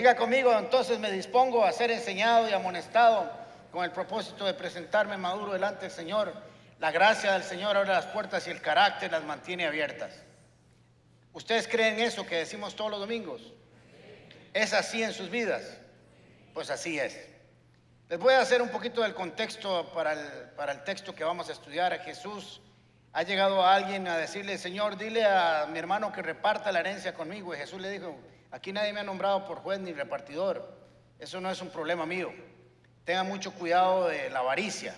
Diga conmigo, entonces me dispongo a ser enseñado y amonestado con el propósito de presentarme maduro delante del Señor. La gracia del Señor abre las puertas y el carácter las mantiene abiertas. ¿Ustedes creen eso que decimos todos los domingos? ¿Es así en sus vidas? Pues así es. Les voy a hacer un poquito del contexto para el, para el texto que vamos a estudiar. Jesús ha llegado alguien a decirle, Señor, dile a mi hermano que reparta la herencia conmigo. Y Jesús le dijo, aquí nadie me ha nombrado por juez ni repartidor. Eso no es un problema mío. Tenga mucho cuidado de la avaricia,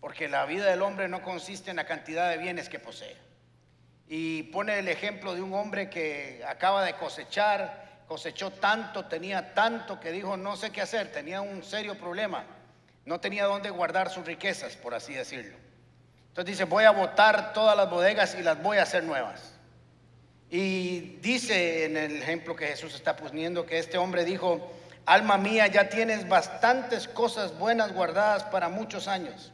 porque la vida del hombre no consiste en la cantidad de bienes que posee. Y pone el ejemplo de un hombre que acaba de cosechar cosechó tanto, tenía tanto que dijo no sé qué hacer, tenía un serio problema, no tenía dónde guardar sus riquezas, por así decirlo. Entonces dice, voy a botar todas las bodegas y las voy a hacer nuevas. Y dice en el ejemplo que Jesús está poniendo que este hombre dijo, alma mía, ya tienes bastantes cosas buenas guardadas para muchos años.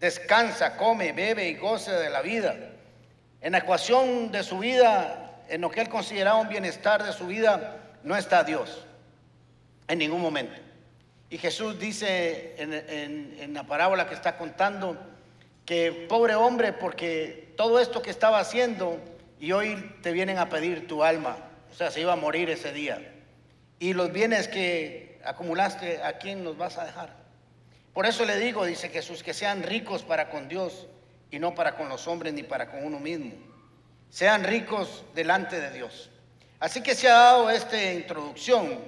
Descansa, come, bebe y goce de la vida. En la ecuación de su vida, en lo que él consideraba un bienestar de su vida, no está Dios en ningún momento. Y Jesús dice en, la parábola que está contando que pobre hombre, porque todo esto que estaba haciendo y hoy te vienen a pedir tu alma, o sea, se iba a morir ese día. Y los bienes que acumulaste, ¿a quién los vas a dejar? Por eso le digo, dice Jesús, que sean ricos para con Dios y no para con los hombres ni para con uno mismo. Sean ricos delante de Dios. Así que se ha dado esta introducción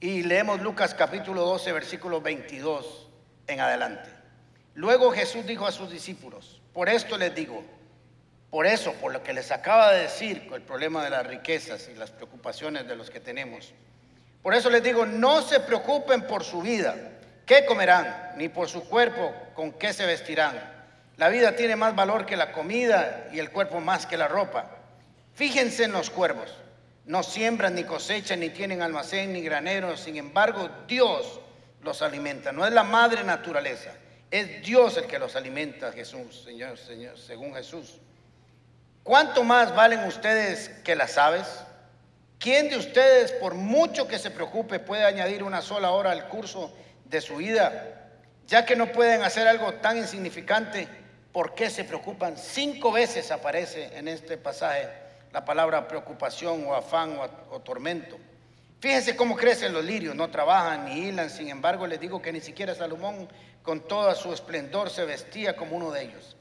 y leemos Lucas capítulo 12, versículo 22 en adelante. Luego Jesús dijo a sus discípulos, por esto les digo, por eso, por lo que les acaba de decir, el problema de las riquezas y las preocupaciones de los que tenemos, por eso les digo, no se preocupen por su vida, qué comerán, ni por su cuerpo, con qué se vestirán. La vida tiene más valor que la comida y el cuerpo más que la ropa. Fíjense en los cuervos no siembran ni cosechan, ni tienen almacén, ni graneros. Sin embargo, Dios los alimenta. No es la madre naturaleza, es Dios el que los alimenta, Jesús, Señor, Señor, según Jesús. ¿Cuánto más valen ustedes que las aves? ¿Quién de ustedes, por mucho que se preocupe, puede añadir una sola hora al curso de su vida? Ya que no pueden hacer algo tan insignificante, ¿por qué se preocupan? Cinco veces aparece en este pasaje la palabra preocupación o afán o, tormento. Fíjense cómo crecen los lirios, no trabajan ni hilan, sin embargo les digo que ni siquiera Salomón con toda su esplendor se vestía como uno de ellos.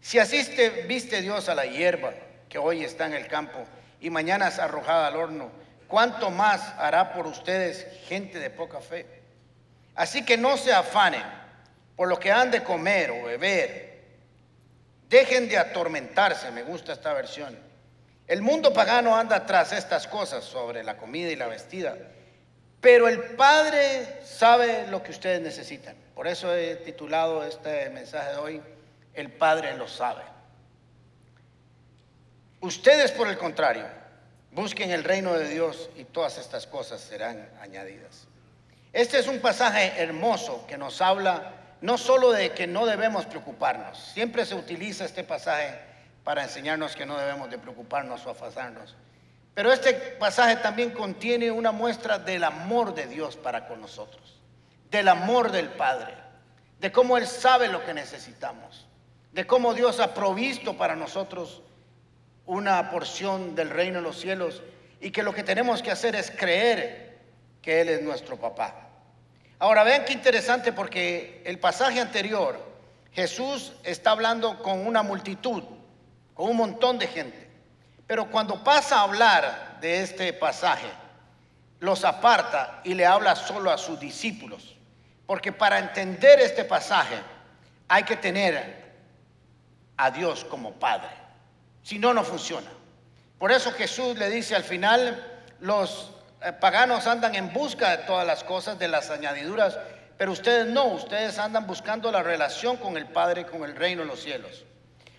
Si asiste, viste Dios a la hierba que hoy está en el campo y mañana es arrojada al horno, ¿cuánto más hará por ustedes gente de poca fe? Así que no se afanen por lo que han de comer o beber. Dejen de atormentarse, me gusta esta versión el mundo pagano anda tras estas cosas sobre la comida y la vestida, pero el Padre sabe lo que ustedes necesitan. Por eso he titulado este mensaje de hoy, El Padre lo sabe. Ustedes, por el contrario, busquen el reino de Dios y todas estas cosas serán añadidas. Este es un pasaje hermoso que nos habla no solo de que no debemos preocuparnos, siempre se utiliza este pasaje para enseñarnos que no debemos de preocuparnos o afasarnos. Pero este pasaje también contiene una muestra del amor de Dios para con nosotros, del amor del Padre, de cómo Él sabe lo que necesitamos, de cómo Dios ha provisto para nosotros una porción del reino de los cielos y que lo que tenemos que hacer es creer que Él es nuestro papá. Ahora vean qué interesante porque el pasaje anterior, Jesús está hablando con una multitud con un montón de gente. Pero cuando pasa a hablar de este pasaje, los aparta y le habla solo a sus discípulos. Porque para entender este pasaje hay que tener a Dios como Padre. Si no, no funciona. Por eso Jesús le dice al final, los eh, paganos andan en busca de todas las cosas, de las añadiduras, pero ustedes no, ustedes andan buscando la relación con el Padre, con el reino de los cielos.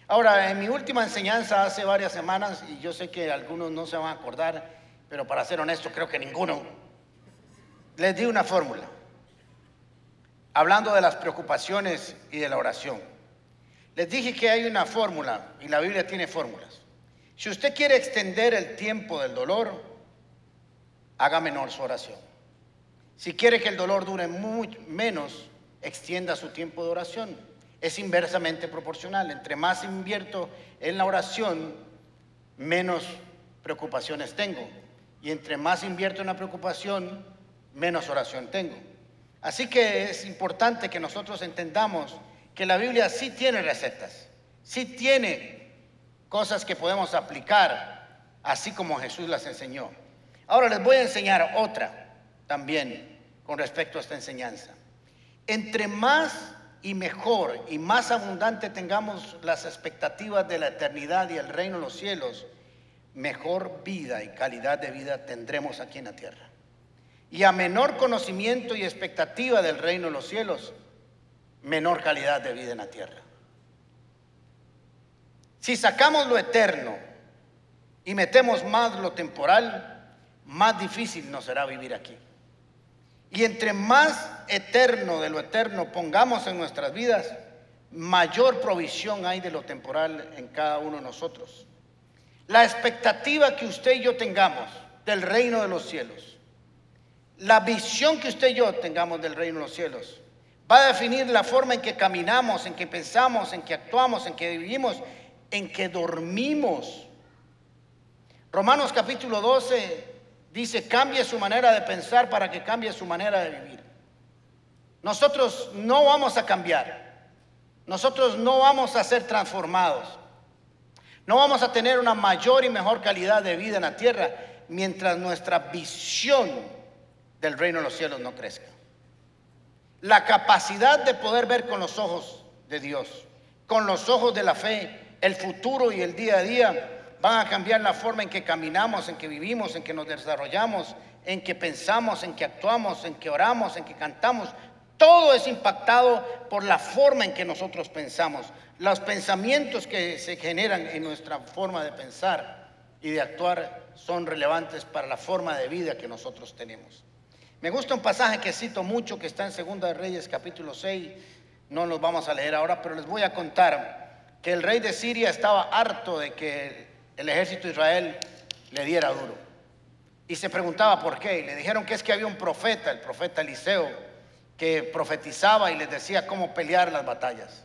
Ahora, en mi última enseñanza hace varias semanas, y yo sé que algunos no se van a acordar, pero para ser honesto creo que ninguno, les di una fórmula, hablando de las preocupaciones y de la oración. Les dije que hay una fórmula, y la Biblia tiene fórmulas. Si usted quiere extender el tiempo del dolor, haga menor su oración. Si quiere que el dolor dure muy, menos, extienda su tiempo de oración. Es inversamente proporcional. Entre más invierto en la oración, menos preocupaciones tengo. Y entre más invierto en la preocupación, menos oración tengo. Así que es importante que nosotros entendamos que la Biblia sí tiene recetas, sí tiene cosas que podemos aplicar, así como Jesús las enseñó. Ahora les voy a enseñar otra también con respecto a esta enseñanza. Entre más y mejor y más abundante tengamos las expectativas de la eternidad y el reino de los cielos, mejor vida y calidad de vida tendremos aquí en la tierra. Y a menor conocimiento y expectativa del reino de los cielos, menor calidad de vida en la tierra. Si sacamos lo eterno y metemos más lo temporal, más difícil nos será vivir aquí. Y entre más eterno de lo eterno pongamos en nuestras vidas, mayor provisión hay de lo temporal en cada uno de nosotros. La expectativa que usted y yo tengamos del reino de los cielos, la visión que usted y yo tengamos del reino de los cielos, va a definir la forma en que caminamos, en que pensamos, en que actuamos, en que vivimos, en que dormimos. Romanos capítulo 12 dice, cambie su manera de pensar para que cambie su manera de vivir. Nosotros no vamos a cambiar. Nosotros no vamos a ser transformados. No vamos a tener una mayor y mejor calidad de vida en la tierra mientras nuestra visión del reino de los cielos no crezca. La capacidad de poder ver con los ojos de Dios, con los ojos de la fe, el futuro y el día a día, van a cambiar la forma en que caminamos, en que vivimos, en que nos desarrollamos, en que pensamos, en que actuamos, en que oramos, en que cantamos. Todo es impactado por la forma en que nosotros pensamos, los pensamientos que se generan en nuestra forma de pensar y de actuar son relevantes para la forma de vida que nosotros tenemos. Me gusta un pasaje que cito mucho que está en Segunda de Reyes capítulo 6, no los vamos a leer ahora, pero les voy a contar que el rey de Siria estaba harto de que el ejército de Israel le diera duro. Y se preguntaba por qué. Y le dijeron que es que había un profeta, el profeta Eliseo, que profetizaba y les decía cómo pelear las batallas.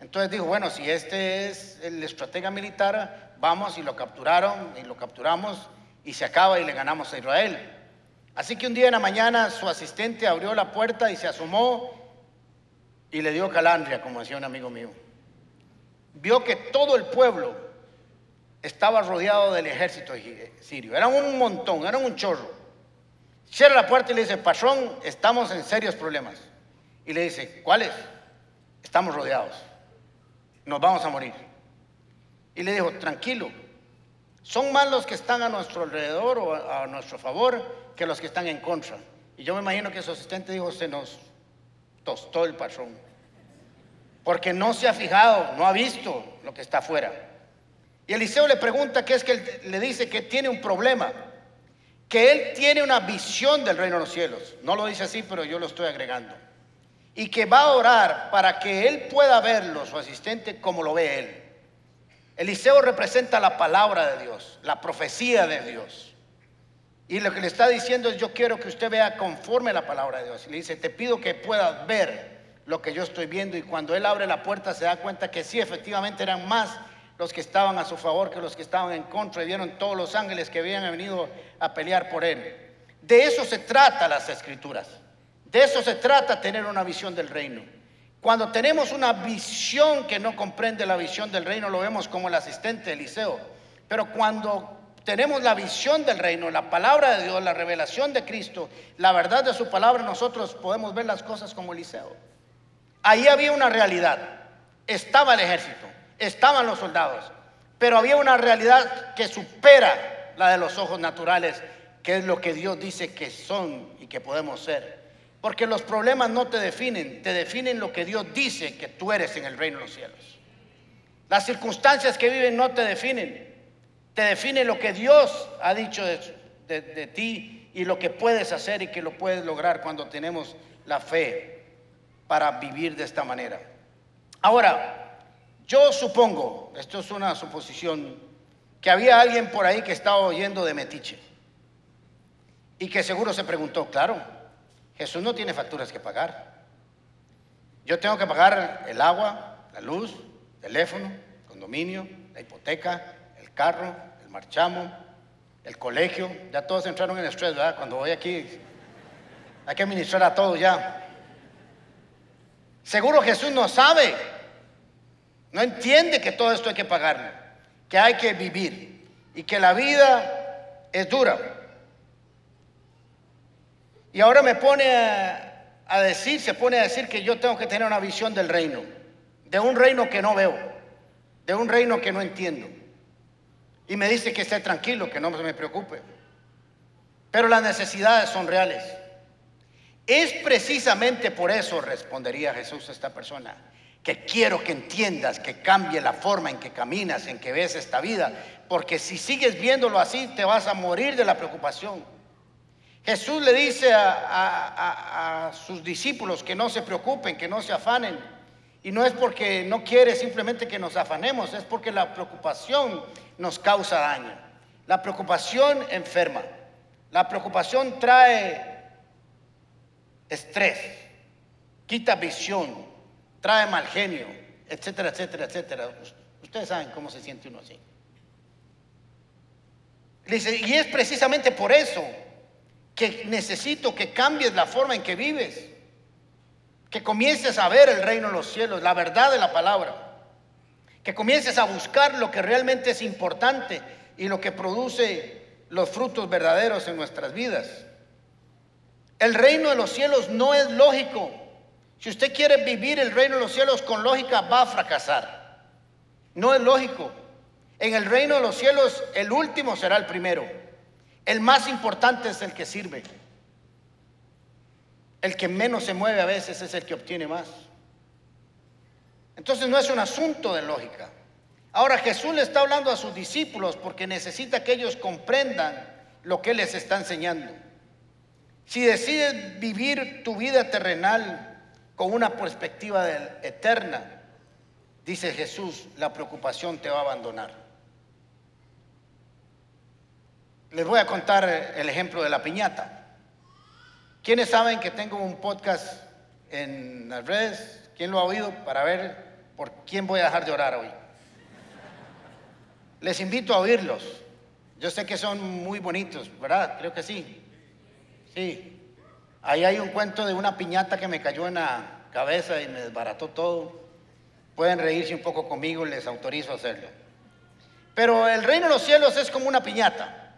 Entonces dijo, bueno, si este es el estratega militar, vamos y lo capturaron y lo capturamos y se acaba y le ganamos a Israel. Así que un día en la mañana su asistente abrió la puerta y se asomó y le dio calandria, como decía un amigo mío. Vio que todo el pueblo estaba rodeado del ejército sirio. Eran un montón, eran un chorro. Cierra la puerta y le dice, patrón, estamos en serios problemas. Y le dice, ¿cuáles? Estamos rodeados. Nos vamos a morir. Y le dijo, tranquilo, son más los que están a nuestro alrededor o a, nuestro favor que los que están en contra. Y yo me imagino que su asistente dijo, se nos tostó el patrón. Porque no se ha fijado, no ha visto lo que está afuera. Y Eliseo le pregunta qué es que le dice que tiene un problema, que él tiene una visión del reino de los cielos. No lo dice así, pero yo lo estoy agregando. Y que va a orar para que él pueda verlo, su asistente, como lo ve él. Eliseo representa la palabra de Dios, la profecía de Dios. Y lo que le está diciendo es, yo quiero que usted vea conforme a la palabra de Dios. Y le dice, te pido que puedas ver lo que yo estoy viendo. Y cuando él abre la puerta se da cuenta que sí, efectivamente eran más los que estaban a su favor que los que estaban en contra y vieron todos los ángeles que habían venido a pelear por él. De eso se trata las escrituras. De eso se trata tener una visión del reino. Cuando tenemos una visión que no comprende la visión del reino, lo vemos como el asistente de Eliseo. Pero cuando tenemos la visión del reino, la palabra de Dios, la revelación de Cristo, la verdad de su palabra, nosotros podemos ver las cosas como Eliseo. Ahí había una realidad. Estaba el ejército estaban los soldados, pero había una realidad que supera la de los ojos naturales, que es lo que Dios dice que son y que podemos ser. Porque los problemas no te definen, te definen lo que Dios dice que tú eres en el reino de los cielos. Las circunstancias que viven no te definen, te define lo que Dios ha dicho de, de ti y lo que puedes hacer y que lo puedes lograr cuando tenemos la fe para vivir de esta manera. Ahora, yo supongo, esto es una suposición, que había alguien por ahí que estaba oyendo de Metiche y que seguro se preguntó, claro, Jesús no tiene facturas que pagar. Yo tengo que pagar el agua, la luz, teléfono, condominio, la hipoteca, el carro, el marchamo, el colegio. Ya todos entraron en estrés, ¿verdad? Cuando voy aquí, hay que administrar a todos ya. Seguro Jesús no sabe, no entiende que todo esto hay que pagarlo, que hay que vivir y que la vida es dura. Y ahora me pone a, decir, se pone a decir que yo tengo que tener una visión del reino, de un reino que no veo, de un reino que no entiendo. Y me dice que esté tranquilo, que no se me preocupe. Pero las necesidades son reales. Es precisamente por eso, respondería Jesús a esta persona, que quiero que entiendas, que cambie la forma en que caminas, en que ves esta vida, porque si sigues viéndolo así, te vas a morir de la preocupación. Jesús le dice a, sus discípulos que no se preocupen, que no se afanen. Y no es porque no quiere simplemente que nos afanemos, es porque la preocupación nos causa daño. La preocupación enferma. La preocupación trae estrés, quita visión, trae mal genio, etcétera, etcétera, etcétera. Ustedes saben cómo se siente uno así. Y es precisamente por eso que necesito que cambies la forma en que vives, que comiences a ver el reino de los cielos, la verdad de la palabra, que comiences a buscar lo que realmente es importante y lo que produce los frutos verdaderos en nuestras vidas. El reino de los cielos no es lógico. Si usted quiere vivir el reino de los cielos con lógica, va a fracasar. No es lógico. En el reino de los cielos, el último será el primero. El más importante es el que sirve. El que menos se mueve a veces es el que obtiene más. Entonces no es un asunto de lógica. Ahora Jesús le está hablando a sus discípulos porque necesita que ellos comprendan lo que les está enseñando. Si decides vivir tu vida terrenal con una perspectiva eterna, dice Jesús, la preocupación te va a abandonar. Les voy a contar el ejemplo de la piñata. ¿Quiénes saben que tengo un podcast en las redes? ¿Quién lo ha oído para ver por quién voy a dejar de orar hoy? Les invito a oírlos. Yo sé que son muy bonitos, ¿verdad? Creo que sí. Sí. Ahí hay un cuento de una piñata que me cayó en la cabeza y me desbarató todo. Pueden reírse un poco conmigo, les autorizo a hacerlo. Pero el reino de los cielos es como una piñata.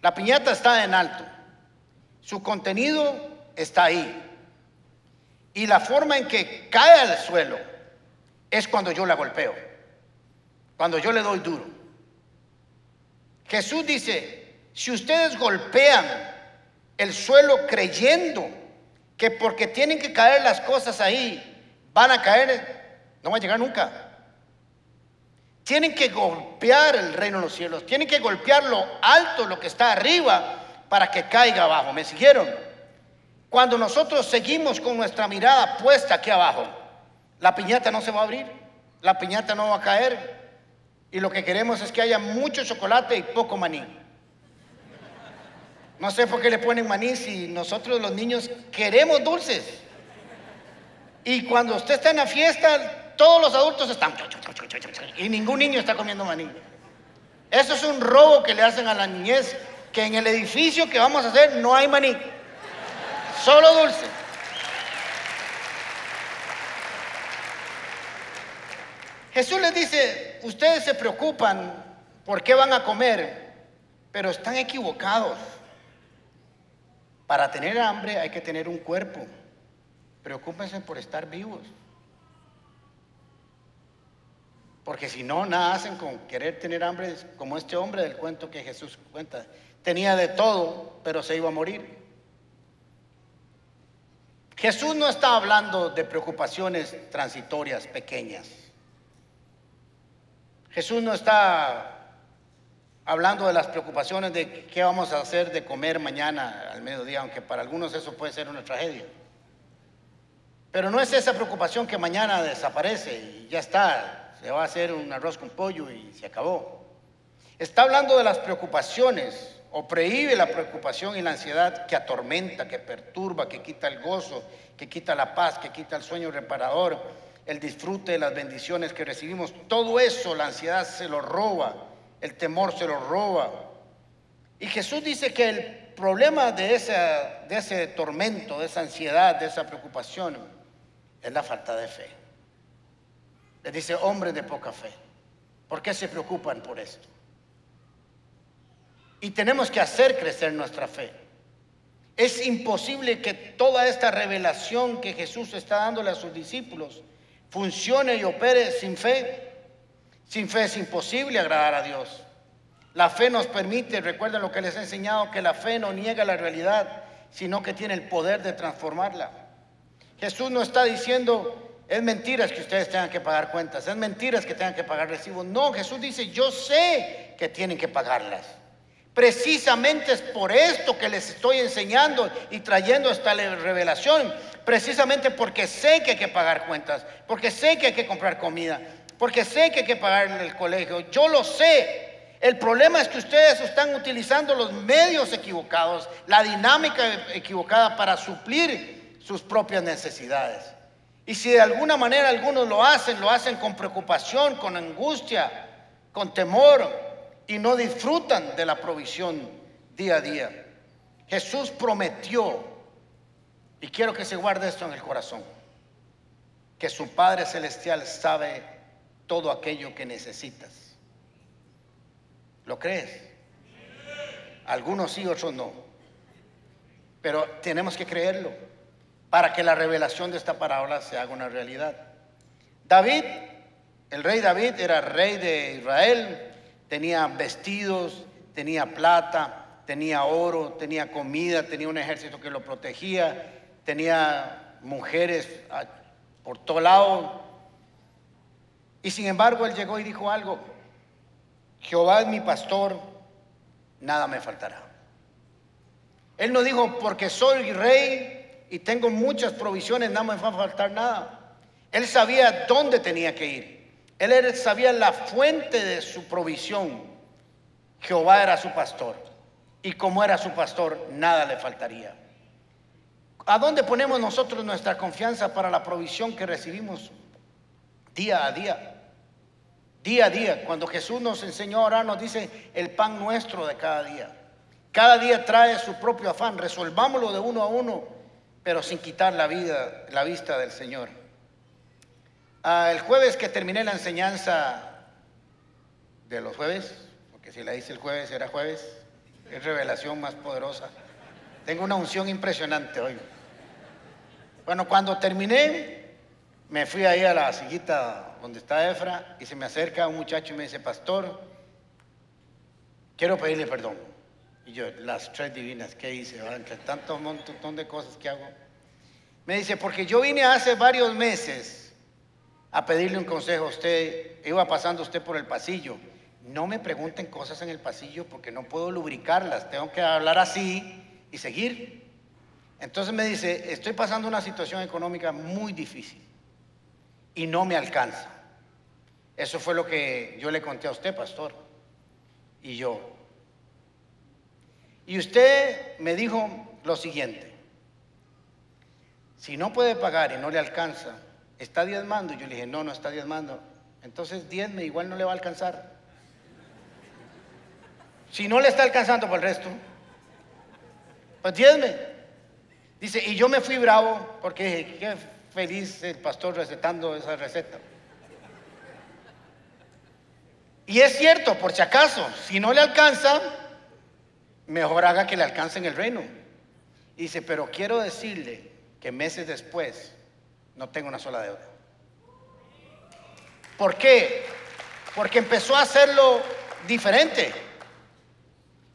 La piñata está en alto. Su contenido está ahí. Y la forma en que cae al suelo es cuando yo la golpeo. Cuando yo le doy duro. Jesús dice, si ustedes golpean el suelo creyendo que porque tienen que caer las cosas ahí, van a caer, no va a llegar nunca. Tienen que golpear el reino de los cielos, tienen que golpear lo alto, lo que está arriba, para que caiga abajo. ¿Me siguieron? Cuando nosotros seguimos con nuestra mirada puesta aquí abajo, la piñata no se va a abrir, la piñata no va a caer. Y lo que queremos es que haya mucho chocolate y poco maní. No sé por qué le ponen maní si nosotros los niños queremos dulces. Y cuando usted está en la fiesta, todos los adultos están y ningún niño está comiendo maní. Eso es un robo que le hacen a la niñez, que en el edificio que vamos a hacer no hay maní, solo dulce. Jesús les dice, ustedes se preocupan por qué van a comer, pero están equivocados. Para tener hambre hay que tener un cuerpo. Preocúpense por estar vivos. Porque si no, nada hacen con querer tener hambre como este hombre del cuento que Jesús cuenta. Tenía de todo, pero se iba a morir. Jesús no está hablando de preocupaciones transitorias pequeñas. Jesús no está hablando de las preocupaciones de qué vamos a hacer de comer mañana al mediodía, aunque para algunos eso puede ser una tragedia. Pero no es esa preocupación que mañana desaparece y ya está, se va a hacer un arroz con pollo y se acabó. Está hablando de las preocupaciones o prohíbe la preocupación y la ansiedad que atormenta, que perturba, que quita el gozo, que quita la paz, que quita el sueño reparador, el disfrute de las bendiciones que recibimos. Todo eso la ansiedad se lo roba, el temor se lo roba. Y Jesús dice que el problema de ese, de ese tormento, de esa ansiedad, de esa preocupación, es la falta de fe. Le dice, hombre de poca fe, ¿por qué se preocupan por esto? Y tenemos que hacer crecer nuestra fe. Es imposible que toda esta revelación que Jesús está dándole a sus discípulos funcione y opere sin fe. Sin fe es imposible agradar a Dios. La fe nos permite, recuerden lo que les he enseñado, que la fe no niega la realidad, sino que tiene el poder de transformarla. Jesús no está diciendo, es mentira que ustedes tengan que pagar cuentas, es mentira que tengan que pagar recibos. No, Jesús dice, yo sé que tienen que pagarlas. Precisamente es por esto que les estoy enseñando y trayendo esta revelación. Precisamente porque sé que hay que pagar cuentas, porque sé que hay que comprar comida, porque sé que hay que pagar en el colegio. Yo lo sé. El problema es que ustedes están utilizando los medios equivocados, la dinámica equivocada para suplir sus propias necesidades. Y si de alguna manera algunos lo hacen, lo hacen con preocupación, con angustia, con temor, y no disfrutan de la provisión día a día. Jesús prometió, y quiero que se guarde esto en el corazón, que su Padre Celestial sabe todo aquello que necesitas. ¿Lo crees? Algunos sí, otros no. Pero tenemos que creerlo para que la revelación de esta parábola se haga una realidad. David, el rey David era rey de Israel, tenía vestidos, tenía plata, tenía oro, tenía comida, tenía un ejército que lo protegía, tenía mujeres por todo lado. Y sin embargo él llegó y dijo algo, Jehová es mi pastor, nada me faltará. Él no dijo, porque soy rey y tengo muchas provisiones, no me va a faltar nada. Él sabía dónde tenía que ir. Él sabía la fuente de su provisión. Jehová era su pastor. Y como era su pastor, nada le faltaría. ¿A dónde ponemos nosotros nuestra confianza para la provisión que recibimos día a día? Día a día, cuando Jesús nos enseñó ahora nos dice el pan nuestro de cada día. Cada día trae su propio afán, resolvámoslo de uno a uno, pero sin quitar la vida, la vista del Señor. Ah, el jueves que terminé la enseñanza de los jueves, porque si la hice el jueves era jueves, es revelación más poderosa. Tengo una unción impresionante hoy. Bueno, cuando terminé, me fui ahí a la sillita donde está Efra y se me acerca un muchacho y me dice, pastor, quiero pedirle perdón. Y yo, las tres divinas, ¿qué hice? Entre tanto montón de cosas que hago. Me dice, porque yo vine hace varios meses a pedirle un consejo a usted, iba pasando usted por el pasillo. No me pregunten cosas en el pasillo porque no puedo lubricarlas, tengo que hablar así y seguir. Entonces me dice, estoy pasando una situación económica muy difícil y no me alcanza. Eso fue lo que yo le conté a usted, pastor. Y yo. Y usted me dijo lo siguiente, si no puede pagar y no le alcanza, ¿está diezmando? Y yo le dije, no, no está diezmando. Entonces diezme, igual no le va a alcanzar. Si no le está alcanzando por el resto, pues diezme. Dice, y yo me fui bravo porque dije, qué feliz el pastor recetando esa receta. Y es cierto, por si acaso, si no le alcanza, mejor haga que le alcance en el reino. Dice, pero quiero decirle que meses después no tengo una sola deuda. ¿Por qué? Porque empezó a hacerlo diferente.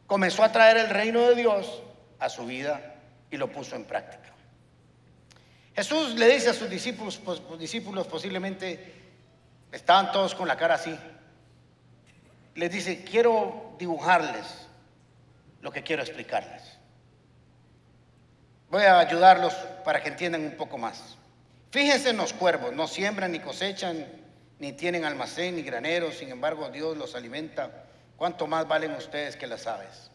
Comenzó a traer el reino de Dios a su vida y lo puso en práctica. Jesús le dice a sus discípulos, pues, discípulos posiblemente estaban todos con la cara así. Les dice, quiero dibujarles lo que quiero explicarles. Voy a ayudarlos para que entiendan un poco más. Fíjense en los cuervos, no siembran ni cosechan, ni tienen almacén ni graneros, sin embargo Dios los alimenta. ¿Cuánto más valen ustedes que las aves?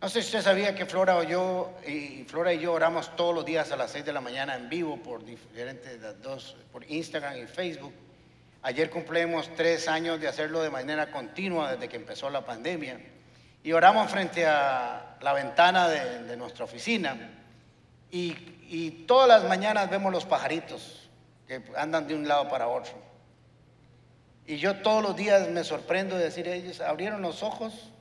No sé si usted sabía que Flora o yo, y Flora y yo oramos todos los días a las 6 de la mañana en vivo por diferentes dos, por Instagram y Facebook. Ayer cumplimos tres años de hacerlo de manera continua desde que empezó la pandemia. Y oramos frente a la ventana de, nuestra oficina. Y, todas las mañanas vemos los pajaritos que andan de un lado para otro. Y yo todos los días me sorprendo de decir, abrieron los ojos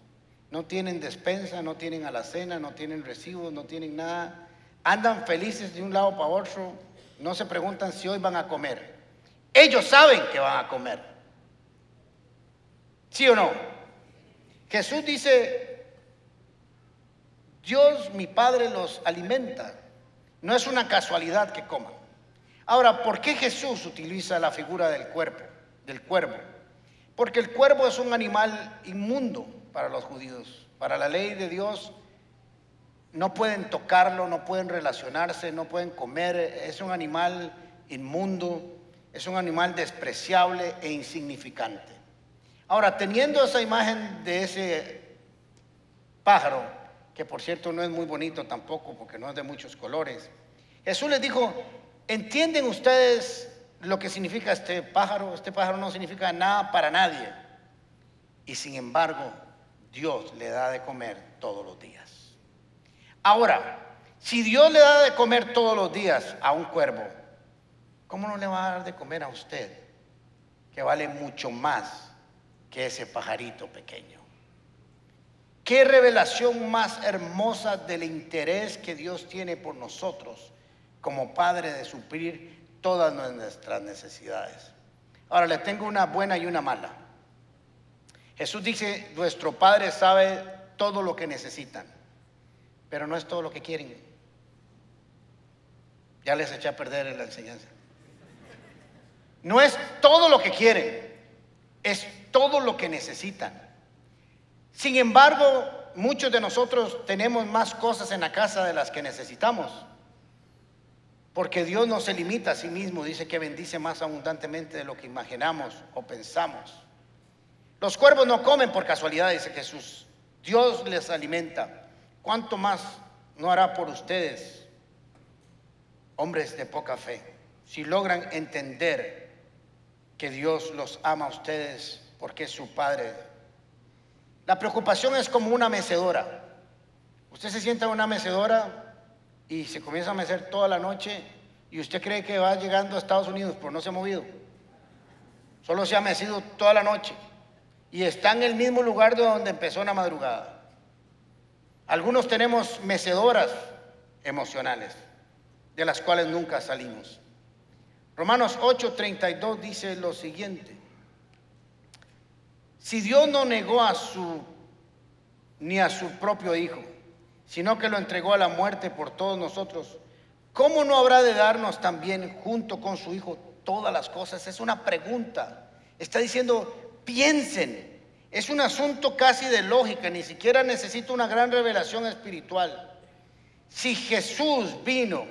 no tienen despensa, no tienen alacena, no tienen recibos, no tienen nada. Andan felices de un lado para otro, no se preguntan si hoy van a comer. Ellos saben que van a comer. ¿Sí o no? Jesús dice, Dios mi Padre los alimenta. No es una casualidad que coman. Ahora, ¿por qué Jesús utiliza la figura del cuerpo, del cuervo? Porque el cuervo es un animal inmundo para los judíos. Para la ley de Dios no pueden tocarlo, no pueden relacionarse, no pueden comer. Es un animal inmundo, es un animal despreciable e insignificante. Ahora, teniendo esa imagen de ese pájaro, que por cierto no es muy bonito tampoco porque no es de muchos colores, Jesús les dijo, ¿entienden ustedes lo que significa este pájaro? Este pájaro no significa nada para nadie. Y sin embargo, Dios le da de comer todos los días. Ahora, si Dios le da de comer todos los días a un cuervo, ¿cómo no le va a dar de comer a usted, que vale mucho más que ese pajarito pequeño? Qué revelación más hermosa del interés que Dios tiene por nosotros como Padre de suplir todas nuestras necesidades. Ahora le tengo una buena y una mala. Jesús dice, nuestro Padre sabe todo lo que necesitan, pero no es todo lo que quieren. Ya les eché a perder la enseñanza. No es todo lo que quieren, es todo lo que necesitan. Sin embargo, muchos de nosotros tenemos más cosas en la casa de las que necesitamos. Porque Dios no se limita a sí mismo, dice que bendice más abundantemente de lo que imaginamos o pensamos. Los cuervos no comen por casualidad, dice Jesús. Dios les alimenta. ¿Cuánto más no hará por ustedes, hombres de poca fe, si logran entender que Dios los ama a ustedes porque es su Padre? La preocupación es como una mecedora. Usted se sienta en una mecedora y se comienza a mecer toda la noche y usted cree que va llegando a Estados Unidos, pero no se ha movido. Solo se ha mecido toda la noche y está en el mismo lugar de donde empezó la madrugada. Algunos tenemos mecedoras emocionales, de las cuales nunca salimos. Romanos 8:32 dice lo siguiente. Si Dios no negó a su ni a su propio hijo, sino que lo entregó a la muerte por todos nosotros, ¿cómo no habrá de darnos también junto con su hijo todas las cosas? Es una pregunta. Está diciendo, Piensen, es un asunto casi de lógica, ni siquiera necesita una gran revelación espiritual. Si Jesús vino,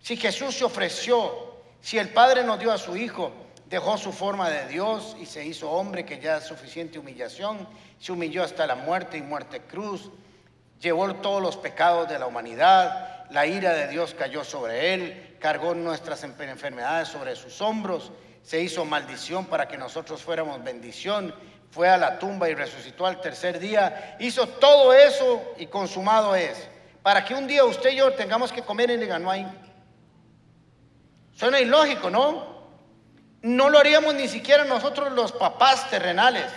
si Jesús se ofreció, si el Padre nos dio a su Hijo, dejó su forma de Dios y se hizo hombre, que ya es suficiente humillación, se humilló hasta la muerte y muerte cruz, llevó todos los pecados de la humanidad, la ira de Dios cayó sobre él, cargó nuestras enfermedades sobre sus hombros se hizo maldición para que nosotros fuéramos bendición, fue a la tumba y resucitó al tercer día, hizo todo eso y consumado es, para que un día usted y yo tengamos que comer en Leganuay. Suena ilógico, ¿no? No lo haríamos ni siquiera nosotros los papás terrenales.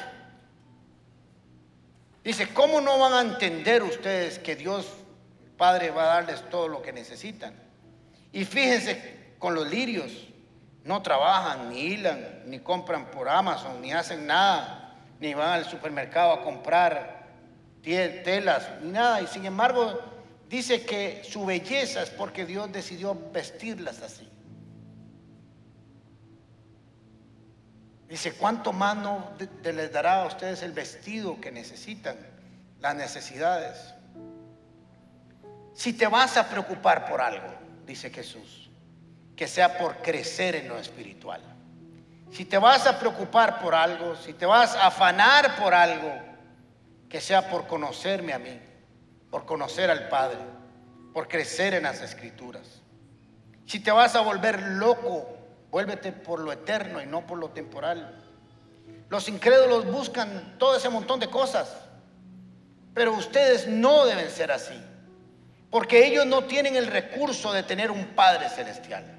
Dice, ¿cómo no van a entender ustedes que Dios Padre va a darles todo lo que necesitan? Y fíjense con los lirios, no trabajan, ni hilan, ni compran por Amazon, ni hacen nada, ni van al supermercado a comprar telas, ni nada. Y sin embargo, dice que su belleza es porque Dios decidió vestirlas así. Dice, ¿cuánto más no les dará a ustedes el vestido que necesitan, las necesidades? Si te vas a preocupar por algo, dice Jesús, que sea por crecer en lo espiritual. Si te vas a preocupar por algo, si te vas a afanar por algo, que sea por conocerme a mí, por conocer al Padre, por crecer en las escrituras. Si te vas a volver loco, vuélvete por lo eterno y no por lo temporal. Los incrédulos buscan todo ese montón de cosas, pero ustedes no deben ser así, porque ellos no tienen el recurso de tener un Padre celestial,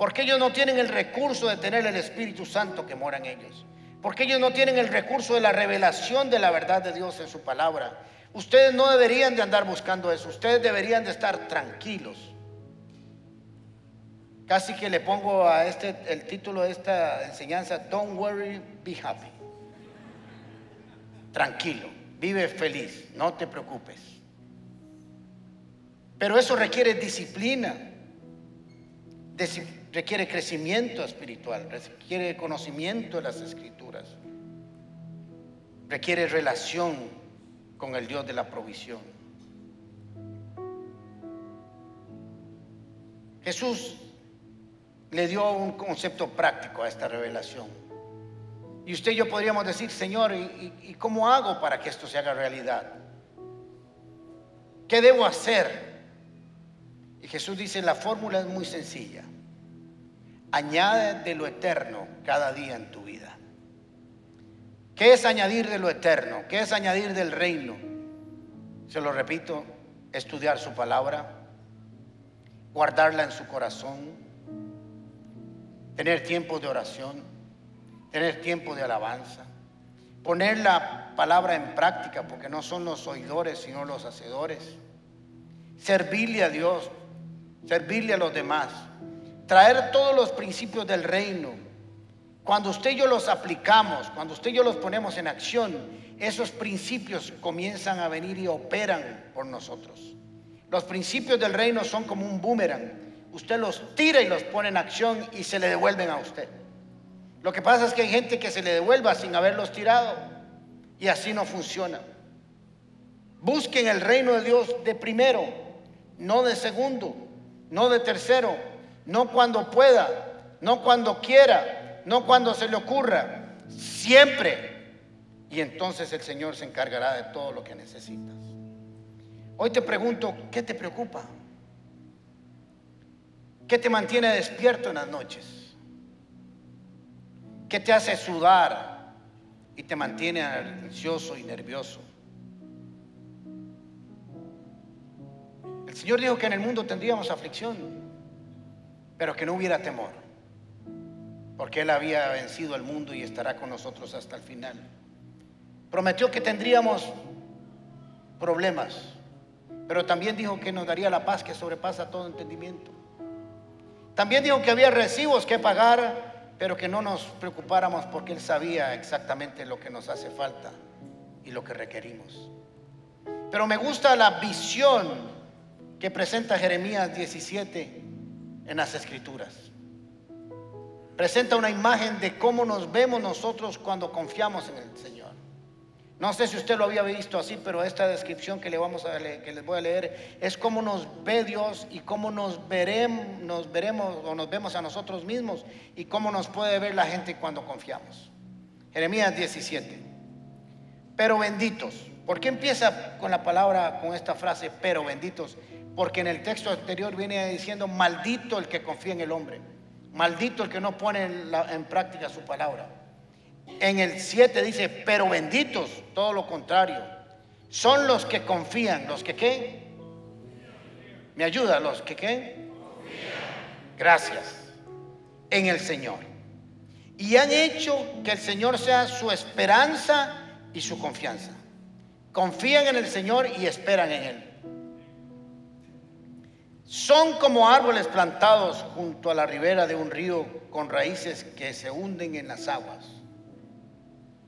porque ellos no tienen el recurso de tener el Espíritu Santo que mora en ellos, porque ellos no tienen el recurso de la revelación de la verdad de Dios en su palabra. Ustedes no deberían de andar buscando eso, ustedes deberían de estar tranquilos. Casi que le pongo a este el título de esta enseñanza, Don't worry, be happy. Tranquilo, vive feliz, no te preocupes. Pero eso requiere disciplina, requiere crecimiento espiritual, requiere conocimiento de las escrituras, requiere relación con el Dios de la provisión. Jesús le dio un concepto práctico a esta revelación. Y usted y yo podríamos decir, Señor, ¿y, cómo hago para que esto se haga realidad? ¿Qué debo hacer? Y Jesús dice, la fórmula es muy sencilla. Añade de lo eterno cada día en tu vida. ¿Qué es añadir de lo eterno? ¿Qué es añadir del reino? Se lo repito, estudiar su palabra, guardarla en su corazón, tener tiempo de oración, tener tiempo de alabanza, poner la palabra en práctica, porque no son los oidores, sino los hacedores, servirle a Dios, servirle a los demás, traer todos los principios del reino. Cuando usted y yo los aplicamos, cuando usted y yo los ponemos en acción, esos principios comienzan a venir y operan por nosotros. Los principios del reino son como un boomerang usted los tira y los pone en acción y se le devuelven a usted. Lo que pasa es que hay gente que se le devuelva sin haberlos tirado y así no funciona. Busquen el reino de Dios de primero, no de segundo, no de tercero, no cuando pueda, no cuando quiera, no cuando se le ocurra, siempre. Y entonces el Señor se encargará de todo lo que necesitas. Hoy te pregunto, ¿qué te preocupa? ¿Qué te mantiene despierto en las noches? ¿Qué te hace sudar y te mantiene ansioso y nervioso? El Señor dijo que en el mundo tendríamos aflicción, pero que no hubiera temor, porque Él había vencido al mundo y estará con nosotros hasta el final. Prometió que tendríamos problemas, pero también dijo que nos daría la paz que sobrepasa todo entendimiento. También dijo que había recibos que pagar, pero que no nos preocupáramos porque Él sabía exactamente lo que nos hace falta y lo que requerimos. Pero me gusta la visión que presenta Jeremías 17 en las Escrituras. Presenta una imagen de cómo nos vemos nosotros cuando confiamos en el Señor. No sé si usted lo había visto así, pero esta descripción que, le vamos a que les voy a leer es cómo nos ve Dios y cómo nos veremos, nos veremos o nos vemos a nosotros mismos y cómo nos puede ver la gente cuando confiamos. Jeremías 17. Pero benditos. ¿Por qué empieza con la palabra, con esta frase, pero benditos? Porque en el texto anterior viene diciendo, maldito el que confía en el hombre, maldito el que no pone en práctica su palabra. En el 7 dice, pero benditos, todo lo contrario. Son los que confían, los que qué. ¿Me ayuda? ¿Los que qué? Gracias. En el Señor. Y han hecho que el Señor sea su esperanza y su confianza. Confían en el Señor y esperan en Él. Son como árboles plantados junto a la ribera de un río con raíces que se hunden en las aguas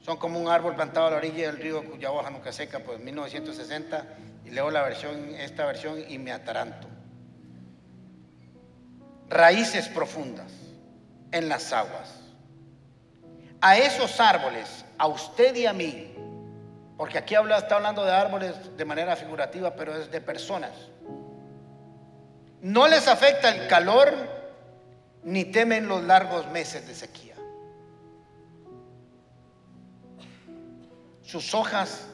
son como un árbol plantado a la orilla del río cuya hoja nunca seca, pues 1960, y leo la versión, esta versión y me ataranto. Raíces profundas en las aguas. A esos árboles, a usted y a mí, porque aquí habla, está hablando de árboles de manera figurativa, pero es de personas. No les afecta el calor ni temen los largos meses de sequía. Sus hojas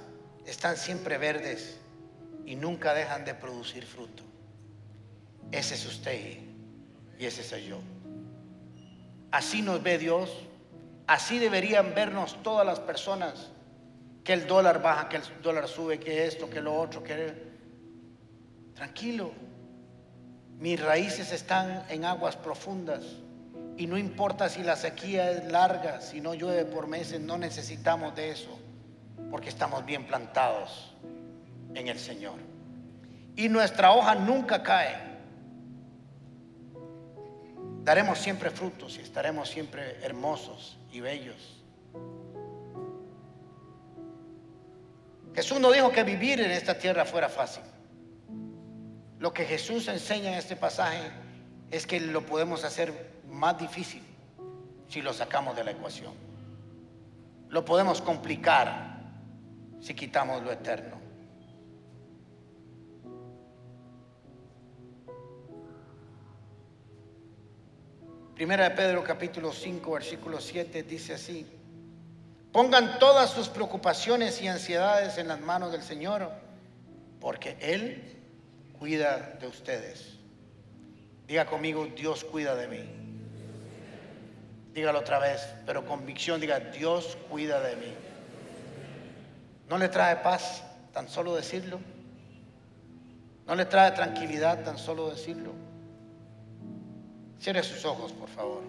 están siempre verdes y nunca dejan de producir fruto. Ese es usted y ese soy yo. Así nos ve Dios, así deberían vernos todas las personas, que el dólar baja, que el dólar sube, que esto, que lo otro, que... Tranquilo, mis raíces están en aguas profundas y no importa si la sequía es larga, si no llueve por meses, no necesitamos de eso, porque estamos bien plantados en el Señor. Y nuestra hoja nunca cae. Daremos siempre frutos y estaremos siempre hermosos y bellos. Jesús no dijo que vivir en esta tierra fuera fácil. Lo que Jesús enseña en este pasaje es que lo podemos hacer más difícil si lo sacamos de la ecuación. Lo podemos complicar si quitamos lo eterno. Primera de Pedro capítulo 5 versículo 7 dice así, pongan todas sus preocupaciones y ansiedades en las manos del Señor, porque Él cuida de ustedes. Diga conmigo, Dios cuida de mí. Dígalo otra vez, pero convicción, diga, Dios cuida de mí. ¿No le trae paz tan solo decirlo? ¿No le trae tranquilidad tan solo decirlo? Cierre sus ojos, por favor.